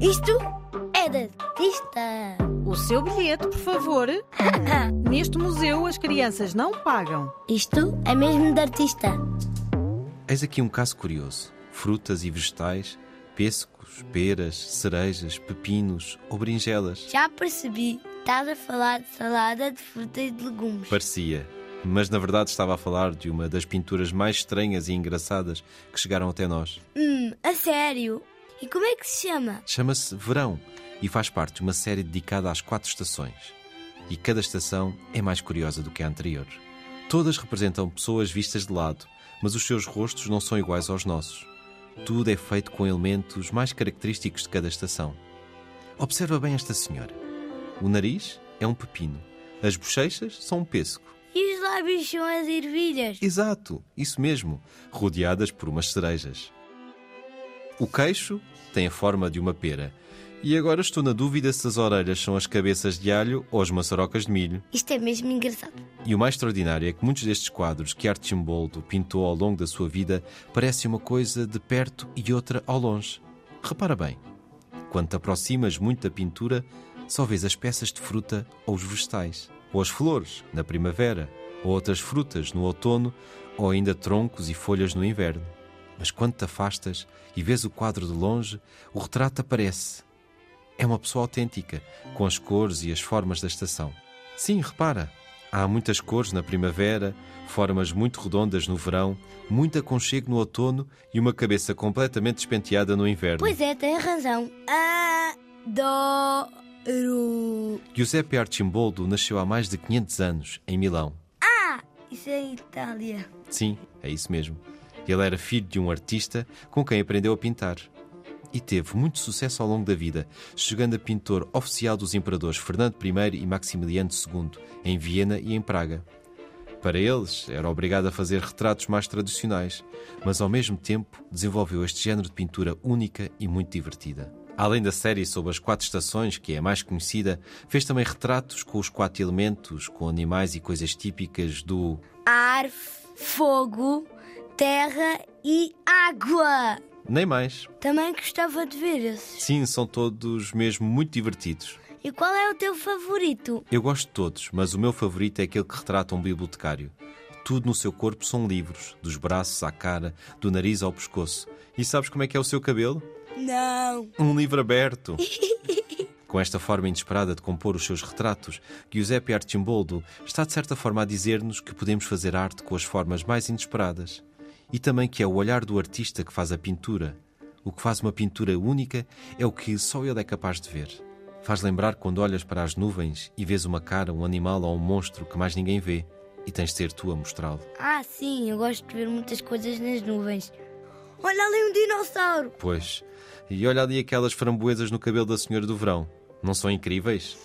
Isto é de artista. O seu bilhete, por favor. Neste museu as crianças não pagam. Isto é mesmo de artista. Eis aqui um caso curioso: frutas e vegetais, pêssegos, peras, cerejas, pepinos ou berinjelas. Já percebi. Estás a falar de salada de frutas e de legumes. Parecia, mas na verdade estava a falar de uma das pinturas mais estranhas e engraçadas que chegaram até nós. Hum, a sério? E como é que se chama? Chama-se Verão e faz parte de uma série dedicada às quatro estações. E cada estação é mais curiosa do que a anterior. Todas representam pessoas vistas de lado, mas os seus rostos não são iguais aos nossos. Tudo é feito com elementos mais característicos de cada estação. Observa bem esta senhora. O nariz é um pepino, as bochechas são um pêssego. E os lábios são as ervilhas. Exato, isso mesmo, rodeadas por umas cerejas. O queixo tem a forma de uma pera. E agora estou na dúvida se as orelhas são as cabeças de alho ou as maçarocas de milho. Isto é mesmo engraçado. E o mais extraordinário é que muitos destes quadros que Archimboldo pintou ao longo da sua vida parecem uma coisa de perto e outra ao longe. Repara bem, quando te aproximas muito da pintura, só vês as peças de fruta ou os vegetais, ou as flores na primavera, ou outras frutas no outono, ou ainda troncos e folhas no inverno. Mas quando te afastas e vês o quadro de longe, o retrato aparece. É uma pessoa autêntica, com as cores e as formas da estação. Sim, repara, há muitas cores na primavera, formas muito redondas no verão, muito aconchego no outono e uma cabeça completamente despenteada no inverno. Pois é, tem razão. Adoro. Giuseppe Arcimboldo nasceu há mais de 500 anos, em Milão. Ah, isso é Itália. Sim, é isso mesmo. Ele era filho de um artista com quem aprendeu a pintar. E teve muito sucesso ao longo da vida, chegando a pintor oficial dos imperadores Fernando I e Maximiliano II, em Viena e em Praga. Para eles, era obrigado a fazer retratos mais tradicionais, mas ao mesmo tempo desenvolveu este género de pintura única e muito divertida. Além da série sobre as quatro estações, que é a mais conhecida, fez também retratos com os quatro elementos, com animais e coisas típicas do Ar, fogo, terra e água. Nem mais. Também gostava de ver esses. Sim, são todos mesmo muito divertidos. E qual é o teu favorito? Eu gosto de todos, mas o meu favorito é aquele que retrata um bibliotecário. Tudo no seu corpo são livros, dos braços à cara, do nariz ao pescoço. E sabes como é que é o seu cabelo? Não. Um livro aberto. Com esta forma inesperada de compor os seus retratos, Giuseppe Arcimboldo está de certa forma a dizer-nos que podemos fazer arte com as formas mais inesperadas. E também que é o olhar do artista que faz a pintura. O que faz uma pintura única é o que só ele é capaz de ver. Faz lembrar quando olhas para as nuvens e vês uma cara, um animal ou um monstro que mais ninguém vê e tens de ser tu a mostrá-lo. Ah, sim, eu gosto de ver muitas coisas nas nuvens. Olha ali um dinossauro. Pois. E olha ali aquelas framboesas no cabelo da Senhora do Verão. Não são incríveis?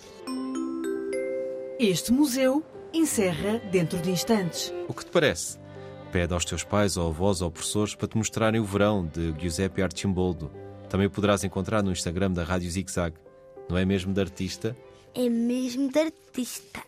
Este museu encerra dentro de instantes. O que te parece? Pede aos teus pais ou avós ou professores para te mostrarem o verão de Giuseppe Arcimboldo. Também poderás encontrar no Instagram da Rádio Zig Zag. Não é mesmo de artista? É mesmo de artista.